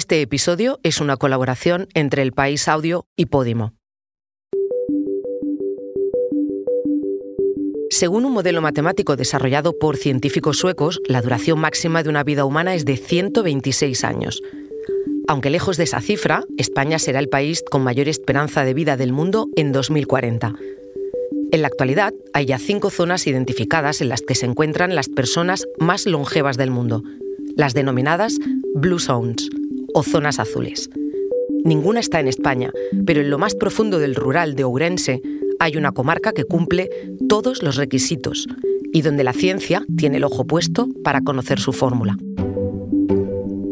Este episodio es una colaboración entre El País Audio y Podimo. Según un modelo matemático desarrollado por científicos suecos, la duración máxima de una vida humana es de 126 años. Aunque lejos de esa cifra, España será el país con mayor esperanza de vida del mundo en 2040. En la actualidad, hay ya cinco zonas identificadas en las que se encuentran las personas más longevas del mundo, las denominadas Blue Zones o zonas azules. Ninguna está en España, pero en lo más profundo del rural de Ourense hay una comarca que cumple todos los requisitos y donde la ciencia tiene el ojo puesto para conocer su fórmula.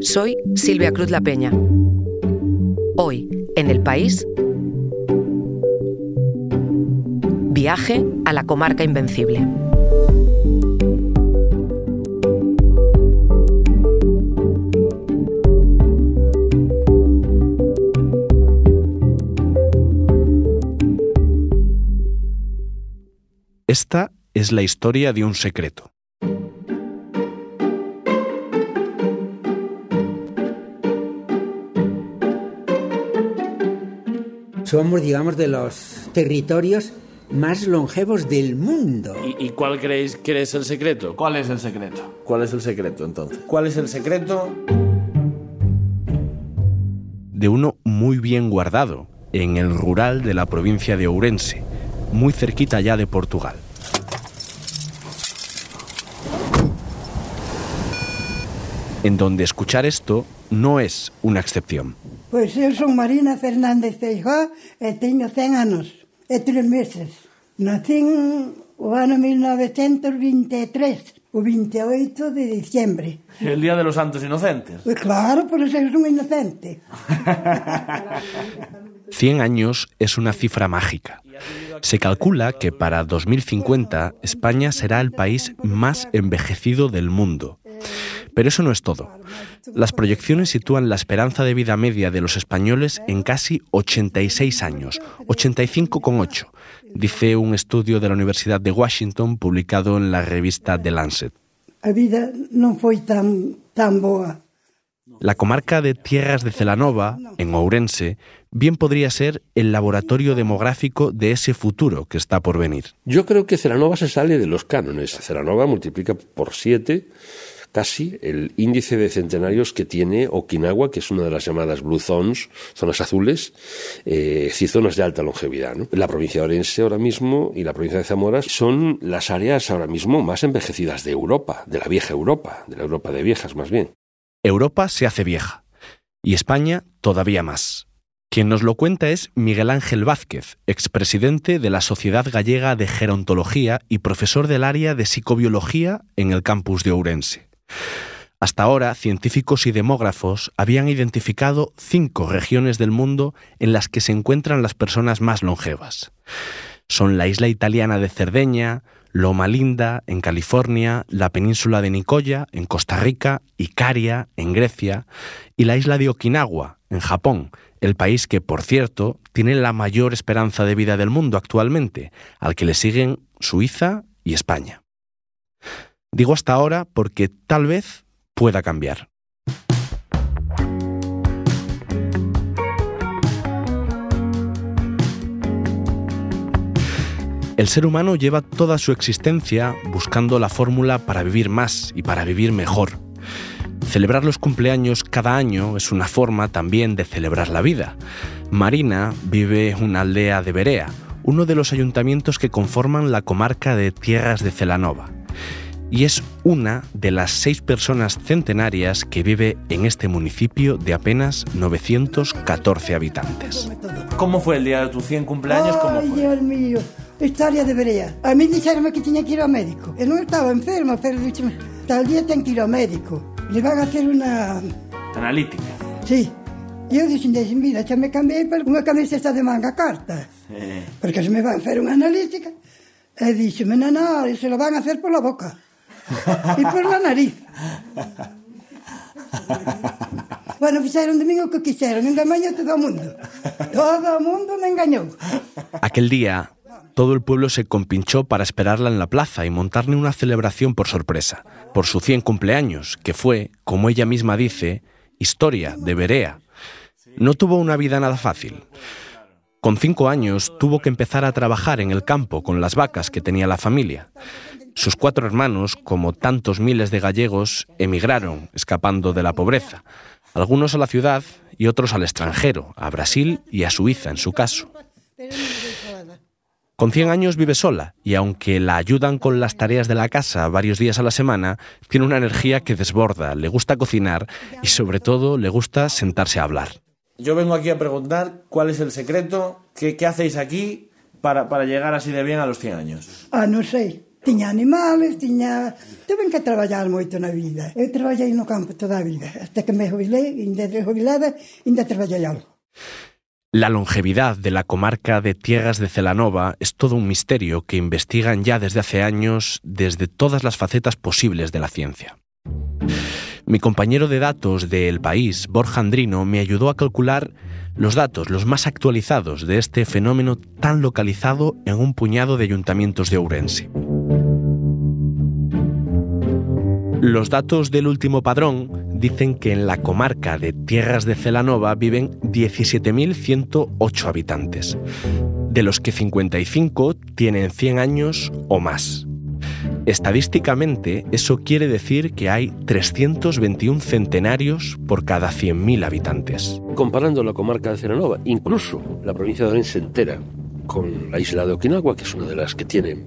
Soy Silvia Cruz La Peña. Hoy, en el país, viaje a la comarca invencible. Esta es la historia de un secreto. Somos, digamos, de los territorios más longevos del mundo. ¿Y, cuál creéis que es el secreto? ¿Cuál es el secreto? ¿Cuál es el secreto entonces? ¿Cuál es el secreto? De uno muy bien guardado, en el rural de la provincia de Ourense, muy cerquita ya de Portugal. En donde escuchar esto no es una excepción. Pues yo soy Marina Fernández Feijó e tengo 100 años e 3 meses. Nací en o año 1923, o 28 de diciembre. El Día de los Santos Inocentes. Pues claro, por eso es un inocente. 100 años es una cifra mágica. Se calcula que para 2050 España será el país más envejecido del mundo. Pero eso no es todo. Las proyecciones sitúan la esperanza de vida media de los españoles en casi 86 años, 85,8, dice un estudio de la Universidad de Washington publicado en la revista The Lancet. La vida no fue tan, tan boa. La comarca de Tierras de Celanova, en Ourense, bien podría ser el laboratorio demográfico de ese futuro que está por venir. Yo creo que Celanova se sale de los cánones. Celanova multiplica por siete casi el índice de centenarios que tiene Okinawa, que es una de las llamadas Blue Zones, zonas azules, eh, zonas de alta longevidad. La provincia de Orense ahora mismo y la provincia de Zamora son las áreas ahora mismo más envejecidas de Europa, de la vieja Europa, de la Europa de viejas más bien. Europa se hace vieja y España todavía más. Quien nos lo cuenta es Miguel Ángel Vázquez, expresidente de la Sociedad Gallega de Gerontología y profesor del área de psicobiología en el campus de Ourense. Hasta ahora, científicos y demógrafos habían identificado cinco regiones del mundo en las que se encuentran las personas más longevas. Son la isla italiana de Cerdeña, Loma Linda, en California, la península de Nicoya, en Costa Rica, Icaria, en Grecia, y la isla de Okinawa, en Japón, el país que, por cierto, tiene la mayor esperanza de vida del mundo actualmente, al que le siguen Suiza y España. Digo hasta ahora porque tal vez pueda cambiar. El ser humano lleva toda su existencia buscando la fórmula para vivir más y para vivir mejor. Celebrar los cumpleaños cada año es una forma también de celebrar la vida. Marina vive en una aldea de Berea, uno de los ayuntamientos que conforman la comarca de Tierras de Celanova y es una de las seis personas centenarias que vive en este municipio de apenas 914 habitantes. ¿Cómo fue el día de tu 100 cumpleaños? ¿Cómo Ay, Dios mío, historia de vería. A mí dijeron que tenía que ir al médico. Yo no estaba enfermo, pero dije, tal día tengo que ir al médico. Le van a hacer una... Analítica. Sí. Yo dije, mira, ya me cambié por una camiseta de manga corta. Eh. Porque se me va a hacer una analítica. Y dije, no, no, se lo van a hacer por la boca. y por la nariz. Bueno, fixeron de mí o que quixeron, engañou todo o mundo. Todo o mundo me engañou. Aquel día, todo el pueblo se compinchó para esperarla en la plaza y montarle una celebración por sorpresa, por su 100 cumpleaños, que fue, como ella misma dice, Historia, de Berea. No tuvo una vida nada fácil. Con cinco años tuvo que empezar a trabajar en el campo con las vacas que tenía la familia. Sus cuatro hermanos, como tantos miles de gallegos, emigraron, escapando de la pobreza, algunos a la ciudad y otros al extranjero, a Brasil y a Suiza en su caso. Con 100 años vive sola y aunque la ayudan con las tareas de la casa varios días a la semana, tiene una energía que desborda, le gusta cocinar y sobre todo le gusta sentarse a hablar. Yo vengo aquí a preguntar cuál es el secreto, qué, qué hacéis aquí para, para llegar así de bien a los 100 años. Ah, non sei. Tiña animales, tiña... Tuve que traballar moito na vida. Eu traballei no campo toda a vida. Hasta que me ainda de jubilada, ainda traballei algo. La longevidad de la comarca de Tierras de Celanova es todo un misterio que investigan ya desde hace años desde todas las facetas posibles de la ciencia. Mi compañero de datos de El País, Borja Andrino, me ayudó a calcular los datos, los más actualizados de este fenómeno tan localizado en un puñado de ayuntamientos de Ourense. Los datos del último padrón dicen que en la comarca de Tierras de Celanova viven 17.108 habitantes, de los que 55 tienen 100 años o más. Estadísticamente, eso quiere decir que hay 321 centenarios por cada 100.000 habitantes. Comparando la comarca de Celanova, incluso la provincia de Orense entera, con la isla de Okinawa, que es una de las que tiene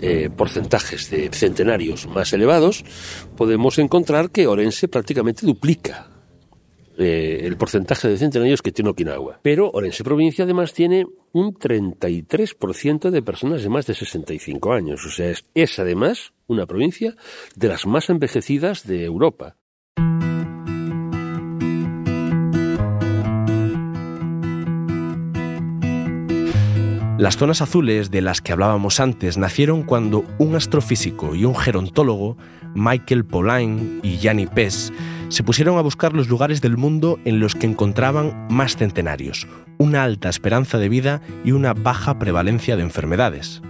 eh, porcentajes de centenarios más elevados, podemos encontrar que Orense prácticamente duplica eh, el porcentaje de centenarios que tiene Okinawa. Pero Orense provincia además tiene un 33% de personas de más de 65 años. O sea, es, es además una provincia de las más envejecidas de Europa. Las zonas azules de las que hablábamos antes nacieron cuando un astrofísico y un gerontólogo, Michael Pauline y Gianni Pes, se pusieron a buscar los lugares del mundo en los que encontraban más centenarios, una alta esperanza de vida y una baja prevalencia de enfermedades.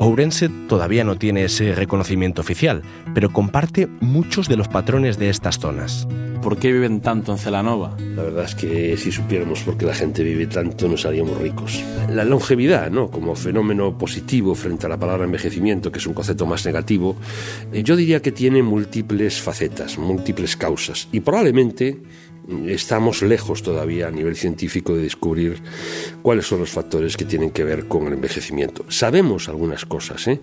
Ourense todavía no tiene ese reconocimiento oficial, pero comparte muchos de los patrones de estas zonas. ¿Por qué viven tanto en Celanova? La verdad es que si supiéramos por qué la gente vive tanto nos haríamos ricos. La longevidad, ¿no? Como fenómeno positivo frente a la palabra envejecimiento, que es un concepto más negativo, eh, yo diría que tiene múltiples facetas, múltiples causas y probablemente estamos lejos todavía a nivel científico de descubrir cuáles son los factores que tienen que ver con el envejecimiento. Sabemos algunas cosas, ¿eh?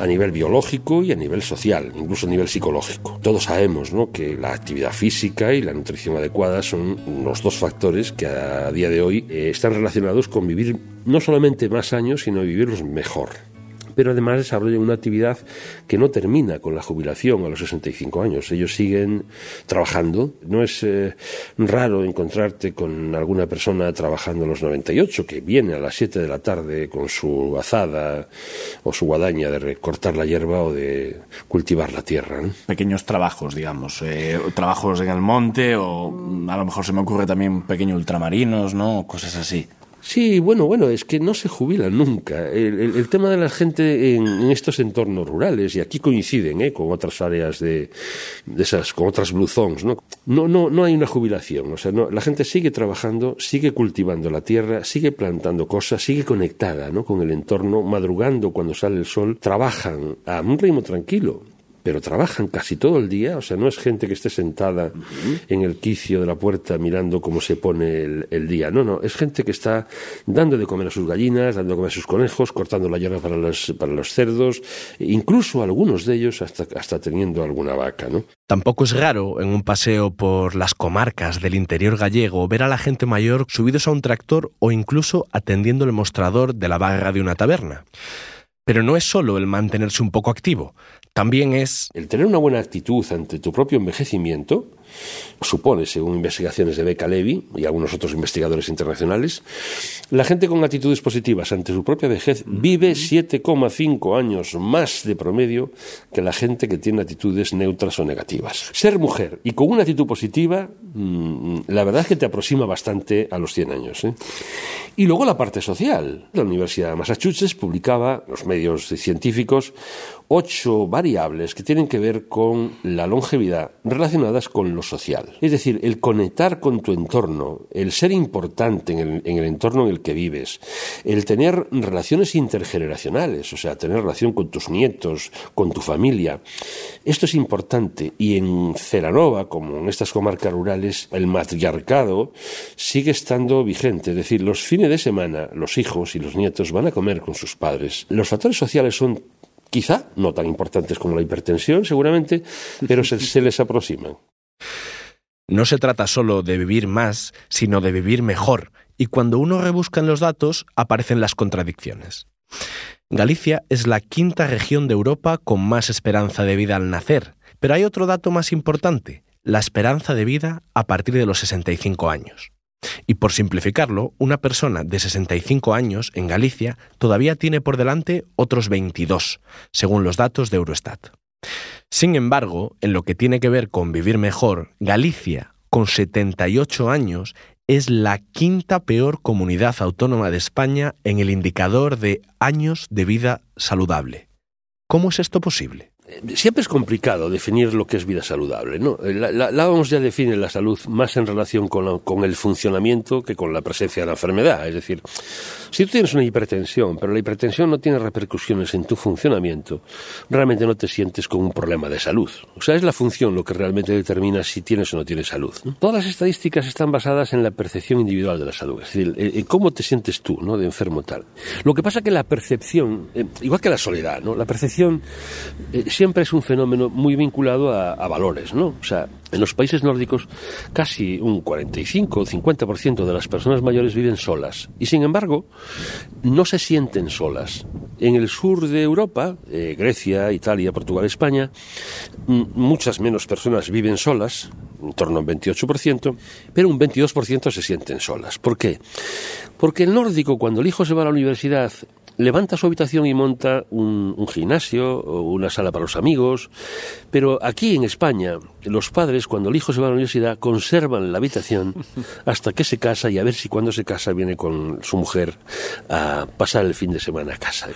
a nivel biológico y a nivel social, incluso a nivel psicológico. Todos sabemos ¿no? que la actividad física y la nutrición adecuada son los dos factores que a día de hoy eh, están relacionados con vivir no solamente más años, sino vivirlos mejor pero además desarrollan una actividad que no termina con la jubilación a los 65 años. Ellos siguen trabajando. No es eh, raro encontrarte con alguna persona trabajando a los 98 que viene a las 7 de la tarde con su azada o su guadaña de recortar la hierba o de cultivar la tierra. Pequeños trabajos, digamos, eh, trabajos en el monte o a lo mejor se me ocurre también pequeños ultramarinos, ¿no? Cosas así. Sí, bueno, bueno, es que no se jubilan nunca. El, el, tema de la gente en, en, estos entornos rurales, y aquí coinciden ¿eh? con otras áreas de, de, esas, con otras blue zones, ¿no? No, no, no hay una jubilación. O sea, no, la gente sigue trabajando, sigue cultivando la tierra, sigue plantando cosas, sigue conectada ¿no? con el entorno, madrugando cuando sale el sol, trabajan a un ritmo tranquilo pero trabajan casi todo el día, o sea, no es gente que esté sentada uh -huh. en el quicio de la puerta mirando cómo se pone el, el, día, no, no, es gente que está dando de comer a sus gallinas, dando de comer a sus conejos, cortando la hierba para los, para los cerdos, incluso algunos de ellos hasta, hasta teniendo alguna vaca, ¿no? Tampoco es raro en un paseo por las comarcas del interior gallego ver a la gente mayor subidos a un tractor o incluso atendiendo el mostrador de la barra de una taberna. Pero no es solo el mantenerse un poco activo, también es... El tener una buena actitud ante tu propio envejecimiento supone, según investigaciones de Becca Levy y algunos otros investigadores internacionales, la gente con actitudes positivas ante su propia vejez vive 7,5 años más de promedio que la gente que tiene actitudes neutras o negativas. Ser mujer y con una actitud positiva, mmm, la verdad es que te aproxima bastante a los 100 años. ¿eh? Y luego la parte social. La Universidad de Massachusetts publicaba, los medios científicos, ocho variables que tienen que ver con la longevidad relacionadas con los social. Es decir, el conectar con tu entorno, el ser importante en el, en el entorno en el que vives, el tener relaciones intergeneracionales, o sea, tener relación con tus nietos, con tu familia. Esto es importante y en Ceranova, como en estas comarcas rurales, el matriarcado sigue estando vigente. Es decir, los fines de semana los hijos y los nietos van a comer con sus padres. Los factores sociales son quizá no tan importantes como la hipertensión, seguramente, pero se les aproximan. No se trata solo de vivir más, sino de vivir mejor, y cuando uno rebusca en los datos aparecen las contradicciones. Galicia es la quinta región de Europa con más esperanza de vida al nacer, pero hay otro dato más importante, la esperanza de vida a partir de los 65 años. Y por simplificarlo, una persona de 65 años en Galicia todavía tiene por delante otros 22, según los datos de Eurostat. Sin embargo, en lo que tiene que ver con vivir mejor, Galicia, con 78 años, es la quinta peor comunidad autónoma de España en el indicador de años de vida saludable. ¿Cómo es esto posible? Siempre es complicado definir lo que es vida saludable. ¿no? La, la, la OMS ya define la salud más en relación con, con, el funcionamiento que con la presencia de la enfermedad. Es decir, si tú tienes una hipertensión, pero la hipertensión no tiene repercusiones en tu funcionamiento, realmente no te sientes con un problema de salud. O sea, es la función lo que realmente determina si tienes o no tienes salud. Todas las estadísticas están basadas en la percepción individual de la salud, es decir, en cómo te sientes tú, ¿no? de enfermo tal. Lo que pasa que la percepción, eh, igual que la soledad, ¿no? la percepción eh, siempre es un fenómeno muy vinculado a, a, valores, ¿no? O sea, en los países nórdicos casi un 45 o 50% de las personas mayores viven solas y sin embargo no se sienten solas. En el sur de Europa, eh, Grecia, Italia, Portugal, España, muchas menos personas viven solas, en torno a un 28%, pero un 22% se sienten solas. ¿Por qué? Porque el nórdico, cuando el hijo se va a la universidad, levanta su habitación y monta un, un, gimnasio o una sala para los amigos. Pero aquí en España, los padres, cuando el hijo se va a la universidad, conservan la habitación hasta que se casa y a ver si cuando se casa viene con su mujer a pasar el fin de semana a casa.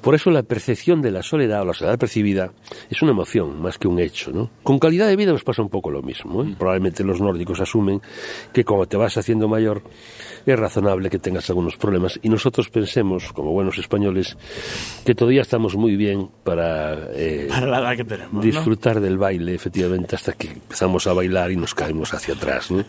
Por eso la percepción de la soledad o la soledad percibida es una emoción más que un hecho. ¿no? Con calidad de vida nos pasa un poco lo mismo. ¿eh? Probablemente los nórdicos asumen que como te vas haciendo mayor es razonable que tengas algunos problemas y nosotros pensemos, como buenos españoles, que todavía estamos muy bien para, eh, para la edad que tenemos, disfrutar ¿no? del baile, efectivamente, hasta que empezamos a bailar y nos caemos hacia atrás. ¿no?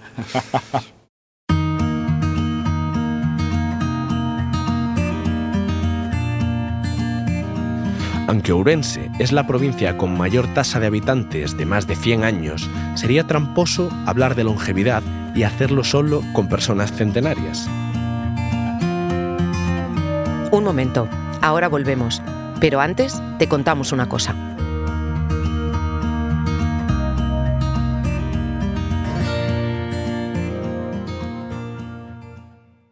Aunque Ourense es la provincia con mayor tasa de habitantes de más de 100 años, sería tramposo hablar de longevidad y hacerlo solo con personas centenarias. Un momento, ahora volvemos, pero antes te contamos una cosa.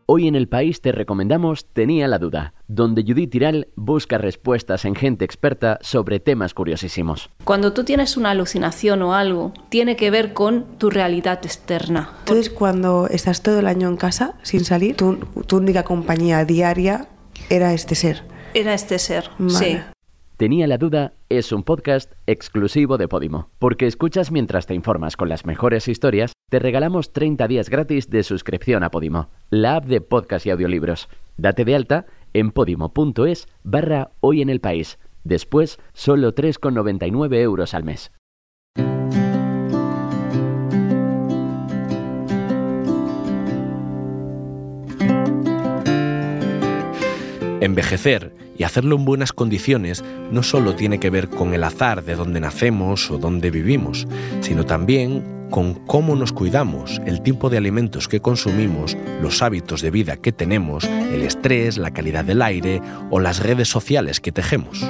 Hoy en el país te recomendamos Tenía la duda, donde Judith Tiral busca respuestas en gente experta sobre temas curiosísimos. Cuando tú tienes una alucinación o algo, tiene que ver con tu realidad externa. Entonces, cuando estás todo el año en casa sin salir, tu, tu única compañía diaria era este ser. Era este ser, Vale. sí. Tenía la duda es un podcast exclusivo de Podimo. Porque escuchas mientras te informas con las mejores historias, te regalamos 30 días gratis de suscripción a Podimo, la app de podcast y audiolibros. Date de alta en podimo.es barra hoy en el país. Después, solo 3,99 euros al mes. Envejecer y hacerlo en buenas condiciones no solo tiene que ver con el azar de dónde nacemos o dónde vivimos, sino también con cómo nos cuidamos, el tipo de alimentos que consumimos, los hábitos de vida que tenemos, el estrés, la calidad del aire o las redes sociales que tejemos.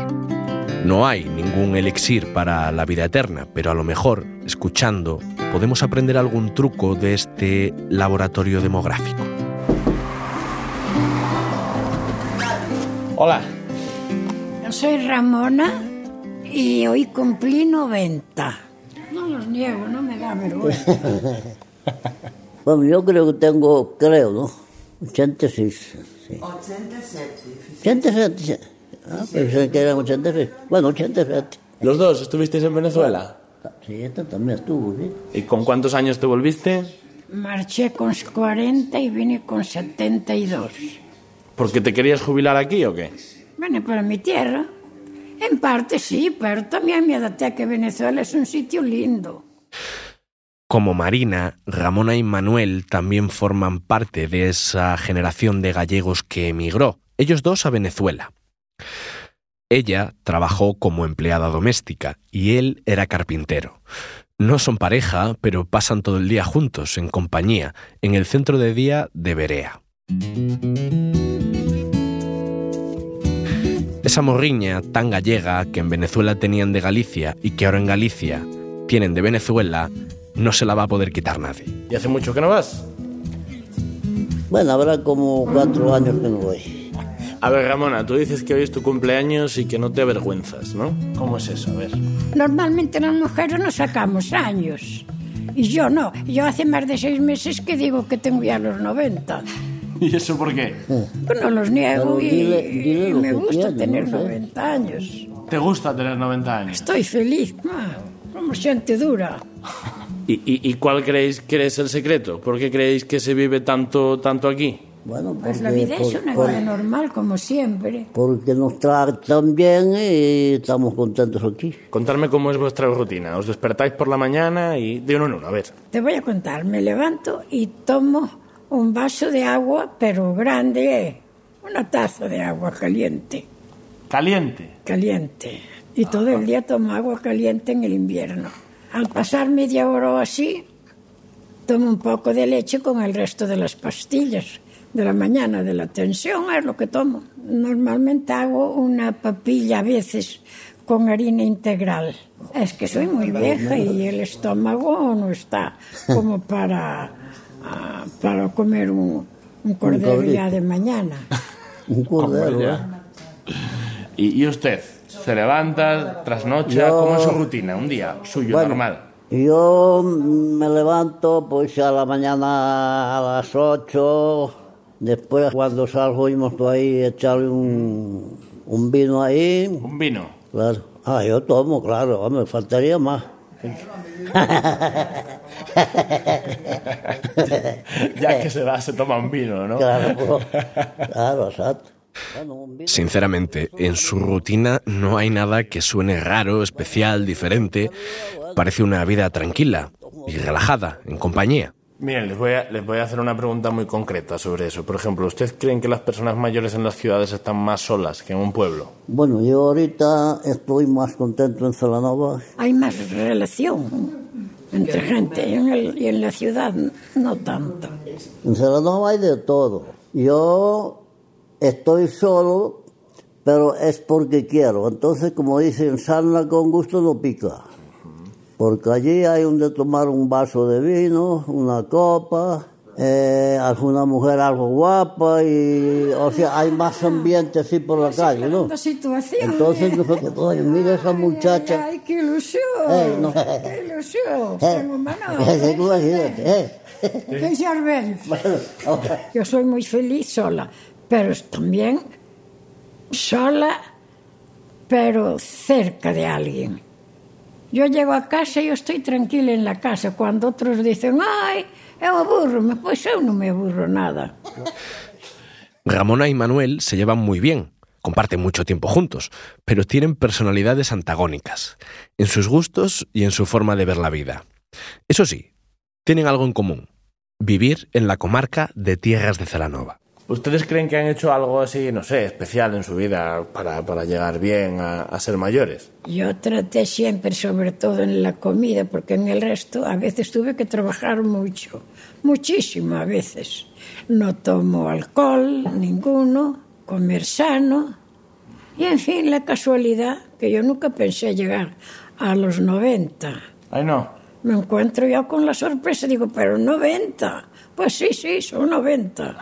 No hay ningún elixir para la vida eterna, pero a lo mejor, escuchando, podemos aprender algún truco de este laboratorio demográfico. Hola. Yo soy Ramona y hoy cumplí 90. No los niego, no me da vergüenza. bueno, yo creo que tengo, creo, ¿no? 86. Sí. 87. 87. Ah, pensé que eran 86. Bueno, 87. ¿Los dos estuvisteis en Venezuela? Sí, esta también estuvo, sí. ¿Y con cuántos años te volviste? Marché con 40 y vine con 72. ¿Porque te querías jubilar aquí o qué? Vine para mi tierra. En parte sí, pero también me adapté a que Venezuela es un sitio lindo. Como Marina, Ramona y Manuel también forman parte de esa generación de gallegos que emigró, ellos dos a Venezuela. Ella trabajó como empleada doméstica y él era carpintero. No son pareja, pero pasan todo el día juntos, en compañía, en el centro de día de Berea. Esa morriña tan gallega que en Venezuela tenían de Galicia y que ahora en Galicia tienen de Venezuela, no se la va a poder quitar nadie. ¿Y hace mucho que no vas? Bueno, habrá como cuatro años que no voy. A ver, Ramona, tú dices que hoy es tu cumpleaños y que no te avergüenzas, ¿no? ¿Cómo es eso? A ver. Normalmente las mujeres nos sacamos años. Y yo no. Yo hace más de seis meses que digo que tengo ya los 90. ¿Y eso por qué? Pues no los niego Pero y, dile- dile y me gusta tener no sé. 90 años. ¿Te gusta tener 90 años? Estoy feliz. Ah, como gente dura. ¿Y, y, y cuál creéis que es el secreto? ¿Por qué creéis que se vive tanto, tanto aquí? Bueno, Pues la porque- vida es por- una por- vida normal, como siempre. porque nos tratan bien y estamos contentos aquí. Contarme cómo es vuestra rutina. ¿Os despertáis por la mañana y de uno en uno? A ver. Te voy a contar. Me levanto y tomo un vaso de agua, pero grande, una taza de agua caliente. Caliente. Caliente. Y todo el día tomo agua caliente en el invierno. Al pasar media hora o así, tomo un poco de leche con el resto de las pastillas de la mañana de la tensión, es lo que tomo. Normalmente hago una papilla a veces con harina integral. Es que soy muy vieja y el estómago no está como para, ah, para comer un, un cordero ya de mañana. Un cordero, ¿eh? ya. ¿Y, y usted? ¿Se levanta, trasnocha? Yo- ¿Cómo es su rutina? Un día suyo, Bueno, normal. Yo me levanto pues a la mañana a las 8, después cuando salgo íbamos por ahí a echarle un, un vino ahí, ¿Un vino? claro. Ah, yo tomo, claro, me faltaría más. ya que se va, se toma un vino, ¿no? Claro, claro, exacto. Sinceramente, en su rutina no hay nada que suene raro, especial, diferente. Parece una vida tranquila y relajada, en compañía. Miren, les voy, a, les voy a hacer una pregunta muy concreta sobre eso. Por ejemplo, ¿ustedes creen que las personas mayores en las ciudades están más solas que en un pueblo? Bueno, yo ahorita estoy más contento en Celanova. Hay más relación entre gente y en, el- y en la ciudad no tanto. En Celanova hay de todo. Yo estoy solo, pero es porque quiero. Entonces, como dicen, sarna con gusto no pica. Porque allí hay donde tomar un vaso de vino, una copa, eh, alguna mujer algo guapa y, o sea, hay más ambiente así por la calle, ¿no? Situación. Entonces, nosotros, oye, mira esa muchacha. Ay, qué ilusión. Eh, no. Qué ilusión. Eh, Tengo mano. eh, eh. Qué cerveza. Bueno, ahora- Yo soy muy feliz sola, pero también sola, pero cerca de alguien. Yo llego a casa y yo estoy tranquila en la casa. Cuando otros dicen, ay, aburro, pues eu no me aburro nada. Ramona y Manuel se llevan muy bien, comparten mucho tiempo juntos, pero tienen personalidades antagónicas, en sus gustos y en su forma de ver la vida. Eso sí, tienen algo en común, vivir en la comarca de Tierras de Celanova. ¿Ustedes creen que han hecho algo así, no sé, especial en su vida para, para llegar bien a, a ser mayores? Yo traté siempre, sobre todo en la comida, porque en el resto a veces tuve que trabajar mucho, muchísimo a veces. No tomo alcohol, ninguno, comer sano. Y en fin, la casualidad, que yo nunca pensé llegar a los 90. Ay, no. Me encuentro ya con la sorpresa, digo, pero 90. Pues sí, sí, son 90.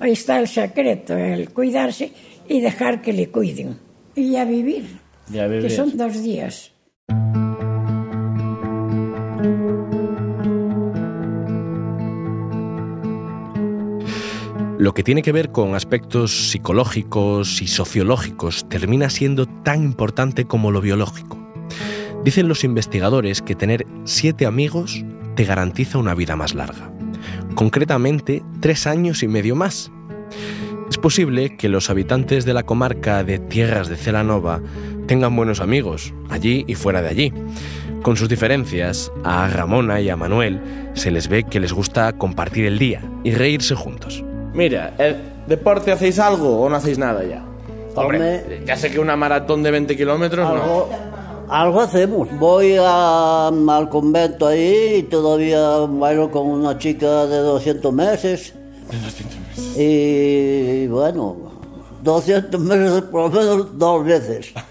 Ahí está el secreto, el cuidarse y dejar que le cuiden. Y ya vivir, Ya que vivir. son dos días. Lo que tiene que ver con aspectos psicológicos y sociológicos termina siendo tan importante como lo biológico. Dicen los investigadores que tener siete amigos te garantiza una vida más larga. Concretamente, tres años y medio más. Es posible que los habitantes de la comarca de Tierras de Celanova tengan buenos amigos, allí y fuera de allí. Con sus diferencias, a Ramona y a Manuel se les ve que les gusta compartir el día y reírse juntos. Mira, ¿el deporte hacéis algo o no hacéis nada ya? Hombre, Hombre. ya sé que una maratón de 20 kilómetros Algo, Algo hacemos. Voy a, al convento ahí y todavía bailo con una chica de 200 meses. De 200 meses. Y, y bueno, 200 meses por lo menos dos veces.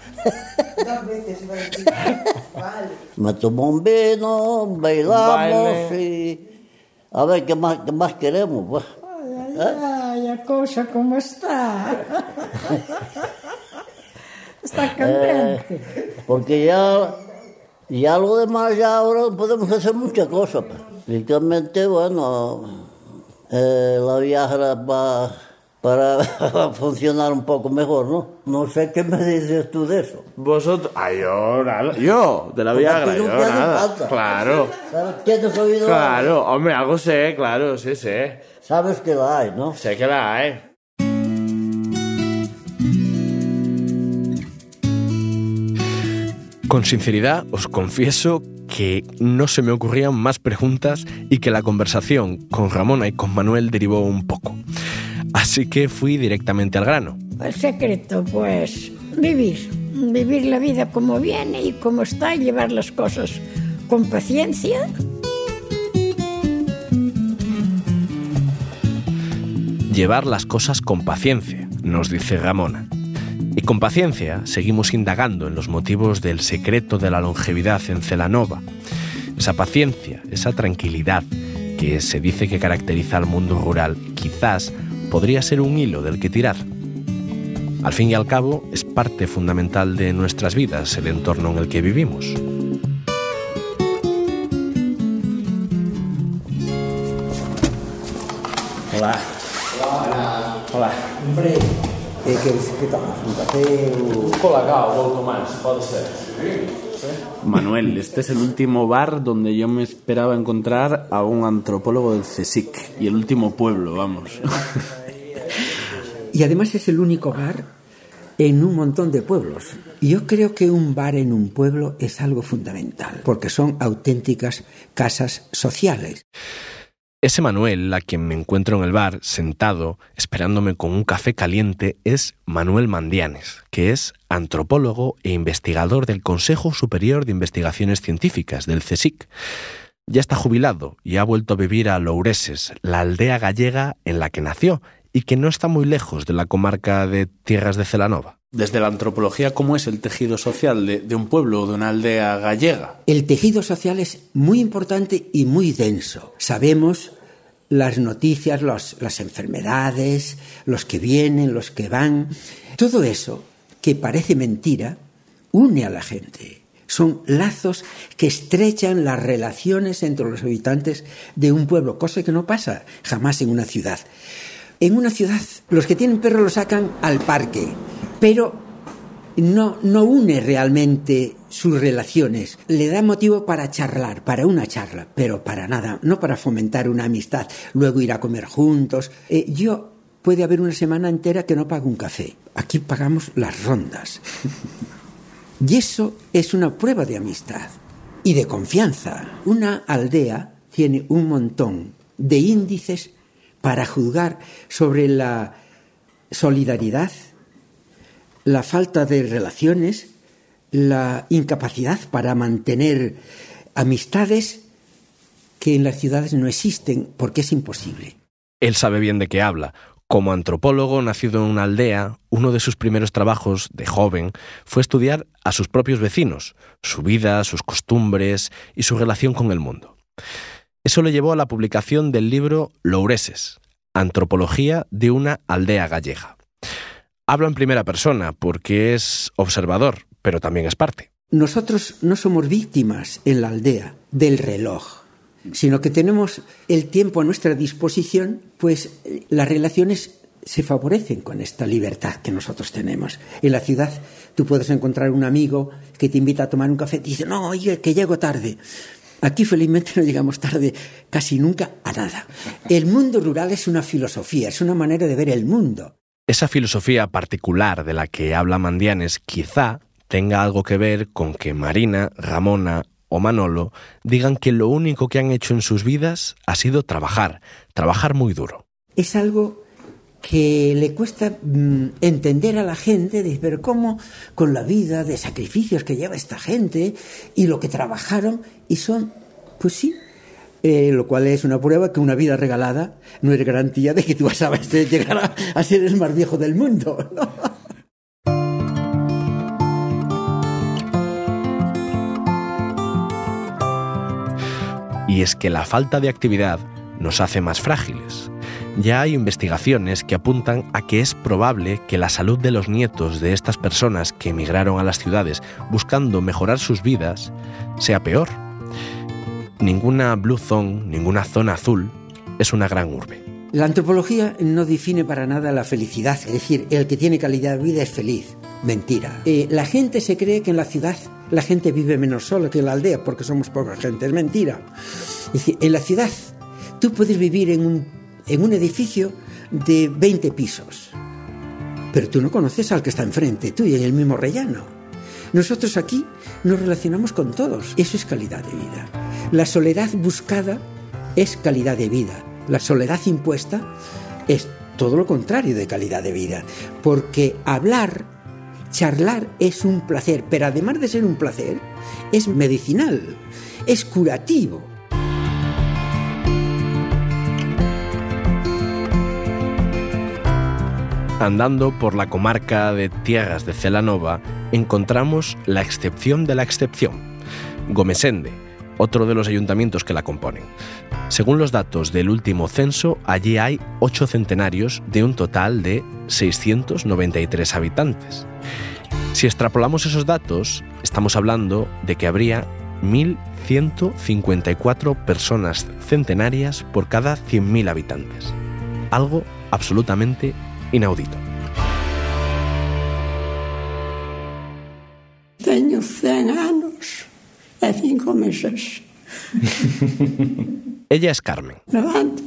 Dos veces, vale. Me tomo un vino, bailamos vale. y a ver qué más, qué más queremos. Pues. Ay, ay, ¿Eh? ay, a cosa, como está. Está candente. Porque ya, ya lo demás, ya ahora podemos hacer muchas cosas. pues. Literalmente, bueno, eh, la viaja va para funcionar un poco mejor, ¿no? No sé qué me dices tú de eso. Vosotros. Ay, yo, nada. Yo, de la Viagra, yo, nada. Claro, ¿Sabes? ¿Tienes oído? claro. Hombre, algo sé, claro, sí, sé. Sabes que la hay, ¿no? Sé que la hay. Con sinceridad os confieso que no se me ocurrían más preguntas y que la conversación con Ramona y con Manuel derivó un poco. Así que fui directamente al grano. El secreto, pues, vivir. Vivir la vida como viene y como está y llevar las cosas con paciencia. Llevar las cosas con paciencia, nos dice Ramona. Y con paciencia seguimos indagando en los motivos del secreto de la longevidad en Celanova. Esa paciencia, esa tranquilidad que se dice que caracteriza al mundo rural, quizás podría ser un hilo del que tirar. Al fin y al cabo, es parte fundamental de nuestras vidas el entorno en el que vivimos. Hola. Hola. Hombre, ¿qué quieres que tomas? ¿Un café? Colacao, un poco más, puede ser. Manuel, este es el último bar donde yo me esperaba encontrar a un antropólogo del CSIC. Y el último pueblo, vamos. Y además es el único bar en un montón de pueblos. Y Yo creo que un bar en un pueblo es algo fundamental, porque son auténticas casas sociales. Ese Manuel, a quien me encuentro en el bar, sentado, esperándome con un café caliente, es Manuel Mandianes, que es antropólogo e investigador del Consejo Superior de Investigaciones Científicas, del CSIC. Ya está jubilado y ha vuelto a vivir a Loureses, la aldea gallega en la que nació y que no está muy lejos de la comarca de Tierras de Celanova. Desde la antropología, ¿cómo es el tejido social de, un pueblo o de una aldea gallega? El tejido social es muy importante y muy denso. Sabemos las noticias, las enfermedades, los que vienen, los que van. Todo eso, que parece mentira, une a la gente. Son lazos que estrechan las relaciones entre los habitantes de un pueblo, cosa que no pasa jamás en una ciudad. En una ciudad, los que tienen perro lo sacan al parque, pero no, no une realmente sus relaciones. Le da motivo para charlar, para una charla, pero para nada, no para fomentar una amistad, luego ir a comer juntos. Eh, yo puede haber una semana entera que no pago un café. Aquí pagamos las rondas. y eso es una prueba de amistad y de confianza. Una aldea tiene un montón de índices para juzgar sobre la solidaridad, la falta de relaciones, la incapacidad para mantener amistades que en las ciudades no existen porque es imposible. Él sabe bien de qué habla. Como antropólogo nacido en una aldea, uno de sus primeros trabajos de joven fue estudiar a sus propios vecinos, su vida, sus costumbres y su relación con el mundo. Eso le llevó a la publicación del libro Loureses, Antropología de una aldea gallega. Habla en primera persona porque es observador, pero también es parte. Nosotros no somos víctimas en la aldea del reloj, sino que tenemos el tiempo a nuestra disposición, pues eh, las relaciones se favorecen con esta libertad que nosotros tenemos. En la ciudad tú puedes encontrar un amigo que te invita a tomar un café y dice, no, oye, que llego tarde. Aquí felizmente no llegamos tarde casi nunca a nada. El mundo rural es una filosofía, es una manera de ver el mundo. Esa filosofía particular de la que habla Mandianes quizá tenga algo que ver con que Marina, Ramona o Manolo digan que lo único que han hecho en sus vidas ha sido trabajar, trabajar muy duro. Es algo que le cuesta mm, entender a la gente, de, pero cómo con la vida de sacrificios que lleva esta gente y lo que trabajaron y son, pues sí, eh, lo cual es una prueba que una vida regalada no es garantía de que tú vas a llegar a, ser el más viejo del mundo. Y es que la falta de actividad nos hace más frágiles. Ya hay investigaciones que apuntan a que es probable que la salud de los nietos de estas personas que emigraron a las ciudades buscando mejorar sus vidas sea peor. Ninguna blue zone, ninguna zona azul, es una gran urbe. La antropología no define para nada la felicidad, es decir, el que tiene calidad de vida es feliz. Mentira. Eh, la gente se cree que en la ciudad la gente vive menos sola que en la aldea porque somos poca gente. Es mentira. Es decir, en la ciudad tú puedes vivir en un, en un edificio de 20 pisos, pero tú no conoces al que está enfrente, tú y en el mismo rellano. Nosotros aquí nos relacionamos con todos. Eso es calidad de vida. La soledad buscada es calidad de vida. La soledad impuesta es todo lo contrario de calidad de vida. Porque hablar, charlar es un placer, pero además de ser un placer, es medicinal, es curativo. Andando por la comarca de Tierras de Celanova, encontramos la excepción de la excepción, Gomesende, otro de los ayuntamientos que la componen. Según los datos del último censo, allí hay ocho centenarios de un total de 693 habitantes. Si extrapolamos esos datos, estamos hablando de que habría 1.154 personas centenarias por cada 100.000 habitantes. Algo absolutamente inaudito. 100 anos e cinco meses. Ella es Carmen. Levanto,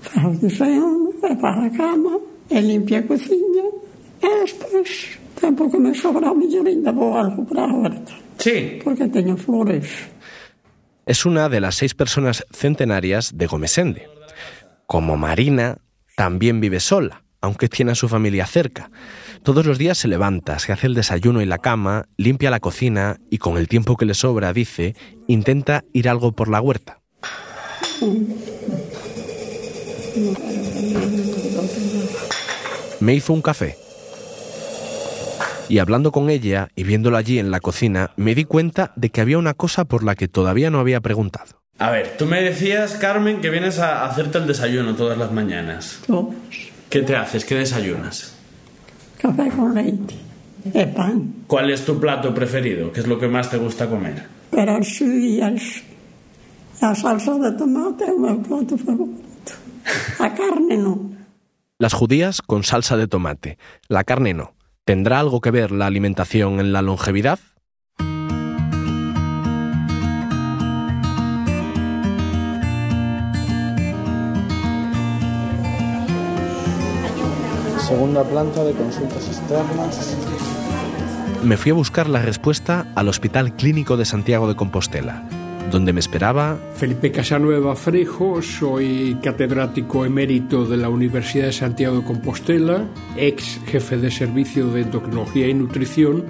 fago o desayuno, e para a cama, limpia a cociña, e despois, tempo que me sobra o millón, ainda vou algo para a huerta. Sí. Porque teño flores. Es una de las seis personas centenarias de Gomesende. Como Marina, también vive sola, aunque tiene a su familia cerca. Todos los días se levanta, se hace el desayuno y la cama, limpia la cocina y con el tiempo que le sobra, dice, intenta ir algo por la huerta. Me hizo un café. Y hablando con ella y viéndolo allí en la cocina, me di cuenta de que había una cosa por la que todavía no había preguntado. A ver, tú me decías, Carmen, que vienes a hacerte el desayuno todas las mañanas. ¿Qué te haces? ¿Qué desayunas? Café con leite e pan. ¿Cuál es tu plato preferido? ¿Qué es lo que más te gusta comer? Pero as xudías, a salsa de tomate o meu plato favorito. A carne non. Las judías con salsa de tomate, la carne no. ¿Tendrá algo que ver la alimentación en la longevidad? Segunda planta de consultas externas. Me fui a buscar la respuesta al Hospital Clínico de Santiago de Compostela, donde me esperaba Felipe Casanueva Frejo, soy catedrático emérito de la Universidad de Santiago de Compostela, ex jefe de servicio de endocrinología y nutrición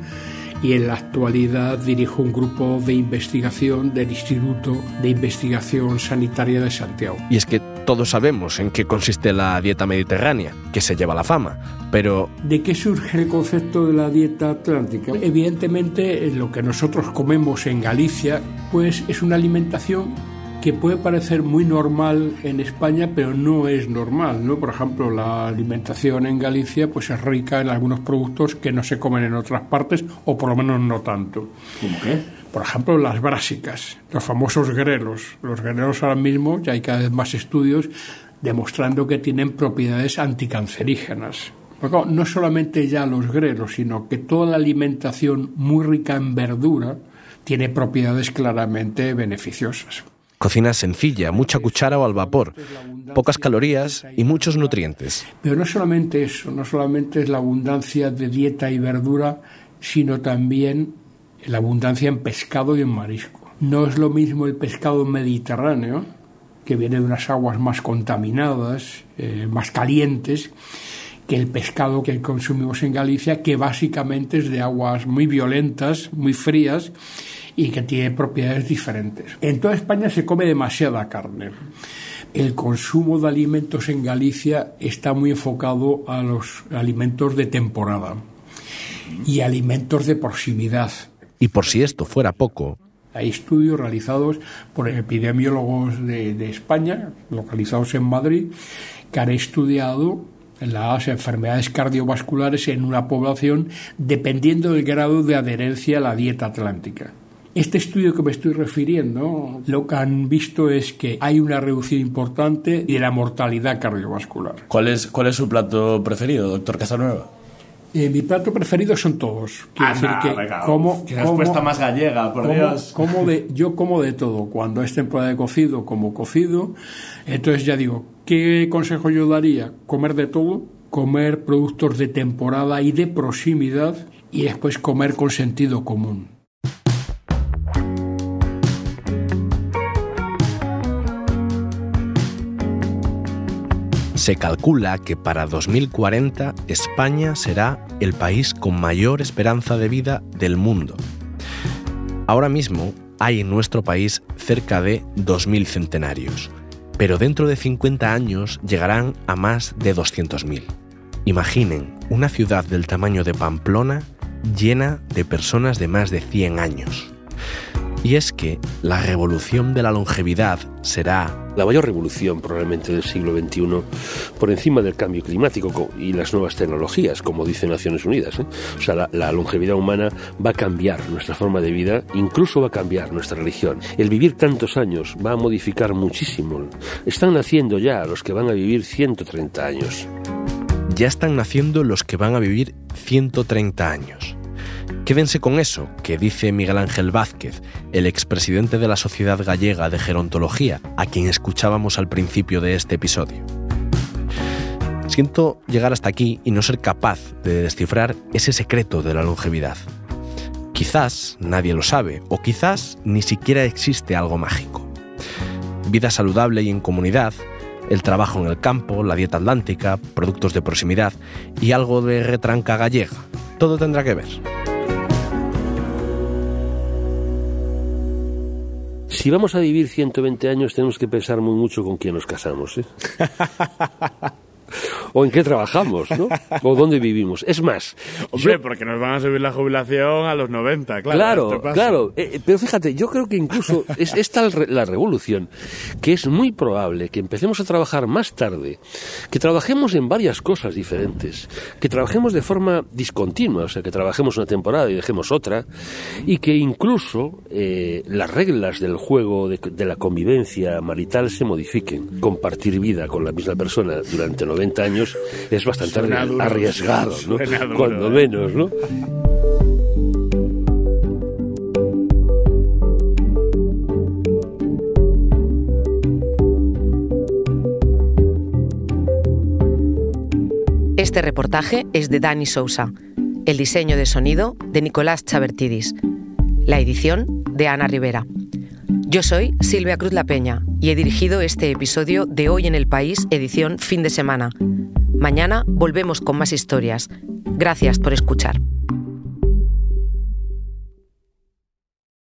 y en la actualidad dirijo un grupo de investigación del Instituto de Investigación Sanitaria de Santiago. Y es que todos sabemos en qué consiste la dieta mediterránea, que se lleva la fama, pero ¿De qué surge el concepto de la dieta atlántica? Evidentemente, lo que nosotros comemos en Galicia, pues es una alimentación que puede parecer muy normal en España, pero no es normal, ¿no? Por ejemplo, la alimentación en Galicia pues es rica en algunos productos que no se comen en otras partes, o por lo menos no tanto. ¿Cómo qué? Por ejemplo, las brásicas, los famosos grelos. Los grelos ahora mismo, ya hay cada vez más estudios, demostrando que tienen propiedades anticancerígenas. no solamente ya los grelos, sino que toda la alimentación muy rica en verdura tiene propiedades claramente beneficiosas. Cocina sencilla, mucha cuchara o al vapor, pocas calorías y muchos nutrientes. Pero no solamente eso, no solamente es la abundancia de dieta y verdura, sino también la abundancia en pescado y en marisco. No es lo mismo el pescado mediterráneo, que viene de unas aguas más contaminadas, eh, más calientes, que el pescado que consumimos en Galicia, que básicamente es de aguas muy violentas, muy frías y que tiene propiedades diferentes. En toda España se come demasiada carne. El consumo de alimentos en Galicia está muy enfocado a los alimentos de temporada y alimentos de proximidad. Y por si esto fuera poco, hay estudios realizados por epidemiólogos de, de, España, localizados en Madrid, que han estudiado las enfermedades cardiovasculares en una población dependiendo del grado de adherencia a la dieta atlántica. Este estudio que me estoy refiriendo, lo que han visto es que hay una reducción importante de la mortalidad cardiovascular. ¿Cuál es, cuál es su plato preferido, doctor Casanueva? Eh, mi plato preferido son todos. Quiero decir que como, respuesta más gallega, por Dios. Como de, yo como de todo. Cuando es temporada de cocido, como cocido. Entonces ya digo, ¿qué consejo yo daría? Comer de todo, comer productos de temporada y de proximidad y después comer con sentido común. Se calcula que para 2040 España será el país con mayor esperanza de vida del mundo. Ahora mismo hay en nuestro país cerca de 2.000 centenarios, pero dentro de 50 años llegarán a más de 200.000. Imaginen una ciudad del tamaño de Pamplona llena de personas de más de 100 años. Y es que la revolución de la longevidad será la mayor revolución probablemente del siglo XXI por encima del cambio climático y las nuevas tecnologías, como dice Naciones Unidas. ¿eh? O sea, la, longevidad humana va a cambiar nuestra forma de vida, incluso va a cambiar nuestra religión. El vivir tantos años va a modificar muchísimo. Están naciendo ya los que van a vivir 130 años. Ya están naciendo los que van a vivir 130 años. Quédense con eso que dice Miguel Ángel Vázquez, el expresidente de la Sociedad Gallega de Gerontología, a quien escuchábamos al principio de este episodio. Siento llegar hasta aquí y no ser capaz de descifrar ese secreto de la longevidad. Quizás nadie lo sabe, o quizás ni siquiera existe algo mágico. Vida saludable y en comunidad, el trabajo en el campo, la dieta atlántica, productos de proximidad y algo de retranca gallega. Todo tendrá que ver. Si vamos a vivir 120 años, tenemos que pensar muy mucho con quién nos casamos. ¿eh? o en qué trabajamos, ¿no? O dónde vivimos. Es más... Hombre, porque nos van a subir la jubilación a los 90, claro. Claro, claro. Eh, eh, pero fíjate, yo creo que incluso es, es tal la revolución que es muy probable que empecemos a trabajar más tarde, que trabajemos en varias cosas diferentes, que trabajemos de forma discontinua, o sea, que trabajemos una temporada y dejemos otra, y que incluso eh, las reglas del juego de, de la convivencia marital se modifiquen. Compartir vida con la misma persona durante 90 años es bastante arriesgado, ¿no? Cuando menos, ¿no? Este reportaje es de Dani Sousa, el diseño de sonido de Nicolás Chabertidis, la edición de Ana Rivera. Yo soy Silvia Cruz La Peña y he dirigido este episodio de Hoy en el País, edición fin de semana. Mañana volvemos con más historias. Gracias por escuchar.